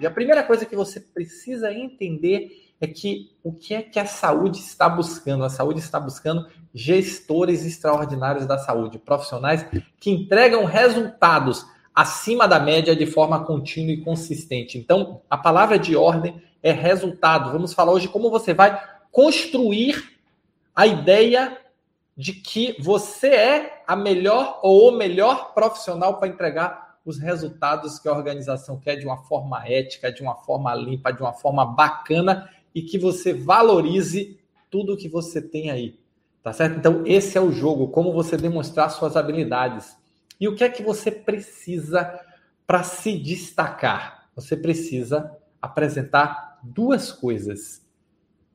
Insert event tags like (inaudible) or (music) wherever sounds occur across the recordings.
E a primeira coisa que você precisa entender é que o que é que a saúde está buscando? A saúde está buscando gestores extraordinários da saúde, profissionais que entregam resultados acima da média de forma contínua e consistente. Então, a palavra de ordem é resultado. Vamos falar hoje como você vai construir a ideia de que você é a melhor ou o melhor profissional para entregar os resultados que a organização quer de uma forma ética, de uma forma limpa, de uma forma bacana e que você valorize tudo que você tem aí. Tá certo? Então, esse é o jogo, como você demonstrar suas habilidades. E o que é que você precisa para se destacar? Você precisa apresentar duas coisas: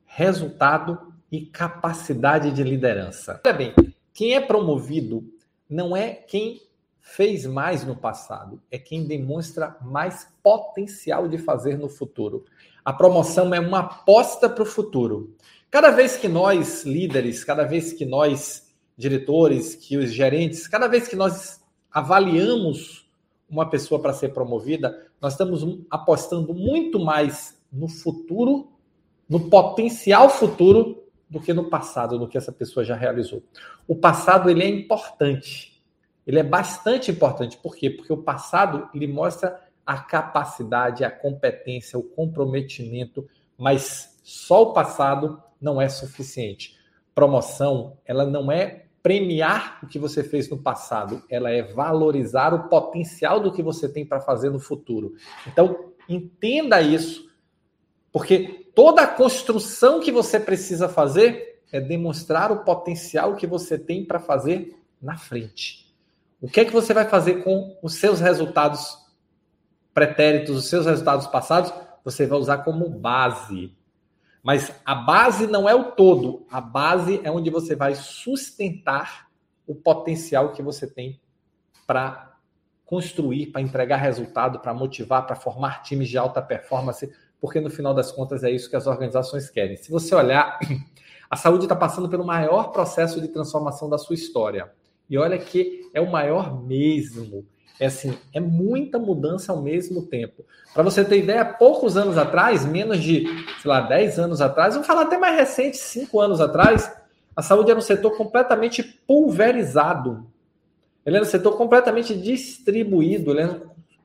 resultado e capacidade de liderança. Olha bem, quem é promovido não é quem fez mais no passado, é quem demonstra mais potencial de fazer no futuro. A promoção é uma aposta para o futuro. Cada vez que nós, líderes, cada vez que nós, diretores, que os gerentes, cada vez que nós avaliamos uma pessoa para ser promovida, nós estamos apostando muito mais no futuro, no potencial futuro, do que no passado, no que essa pessoa já realizou. O passado ele é importante. Ele é bastante importante. Por quê? Porque o passado ele mostra a capacidade, a competência, o comprometimento, mas só o passado não é suficiente. Promoção, ela não é premiar o que você fez no passado, ela é valorizar o potencial do que você tem para fazer no futuro. Então, entenda isso, porque toda a construção que você precisa fazer é demonstrar o potencial que você tem para fazer na frente. O que é que você vai fazer com os seus resultados pretéritos, os seus resultados passados? Você vai usar como base mas a base não é o todo. A base é onde você vai sustentar o potencial que você tem para construir, para entregar resultado, para motivar, para formar times de alta performance, porque no final das contas é isso que as organizações querem. Se você olhar, (clears throat) a saúde está passando pelo maior processo de transformação da sua história. E olha que é o maior mesmo. É assim, é muita mudança ao mesmo tempo. Para você ter ideia, poucos anos atrás, menos de, sei lá, 10 anos atrás, vamos falar até mais recente, 5 anos atrás, a saúde era um setor completamente pulverizado. Ele era um setor completamente distribuído, ele era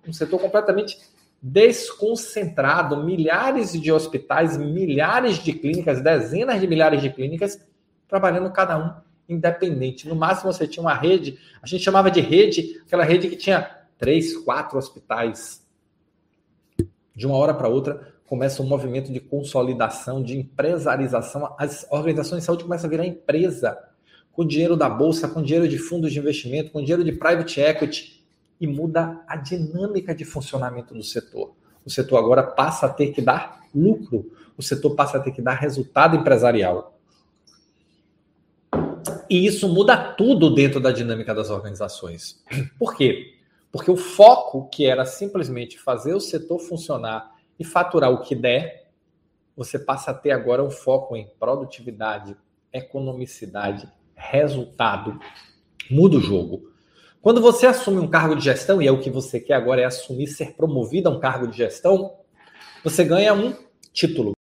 um setor completamente desconcentrado, milhares de hospitais, milhares de clínicas, dezenas de milhares de clínicas, trabalhando cada um independente. No máximo você tinha uma rede, a gente chamava de rede, aquela rede que tinha três, quatro hospitais. De uma hora para outra começa um movimento de consolidação, de empresarização. As organizações de saúde começam a virar empresa, com dinheiro da bolsa, com dinheiro de fundos de investimento, com dinheiro de private equity, e muda a dinâmica de funcionamento do setor. O setor agora passa a ter que dar lucro, o setor passa a ter que dar resultado empresarial. E isso muda tudo dentro da dinâmica das organizações. Por quê? Porque o foco, que era simplesmente fazer o setor funcionar e faturar o que der, você passa a ter agora um foco em produtividade, economicidade, resultado. Muda o jogo. Quando você assume um cargo de gestão, e é o que você quer agora é assumir ser promovido a um cargo de gestão, você ganha um título.